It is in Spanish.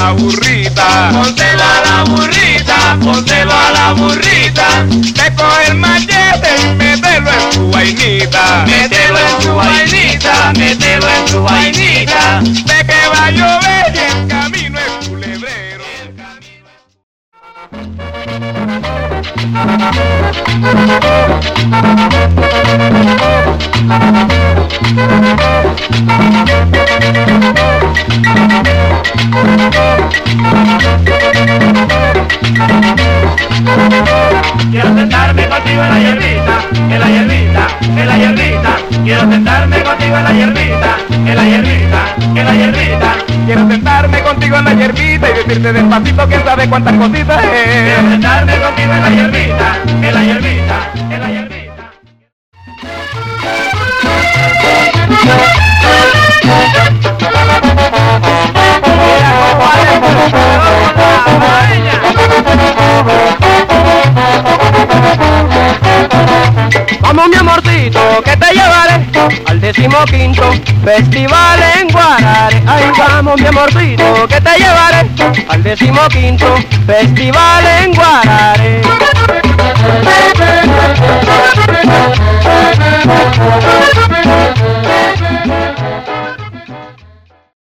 la burrita, a la burrita, pónselo a la burrita. te coge el machete y mételo en su vainita, Mételo en su vainita, mételo en su vainita. de que va a llover y el camino es culebrero. Quiero Quiero sentarme contigo en la hierbita, en la hierbita, en la hierbita. Quiero sentarme contigo en la hierbita y decirte despacito quién sabe cuántas cositas Quiero es. sentarme contigo en la hierbita, en la hierbita, en la hierbita. Vamos mi amorcito, que te llevaré al decimoquinto festival en Guarare. Ay, vamos mi amorcito, que te llevaré al decimoquinto festival en Guarare.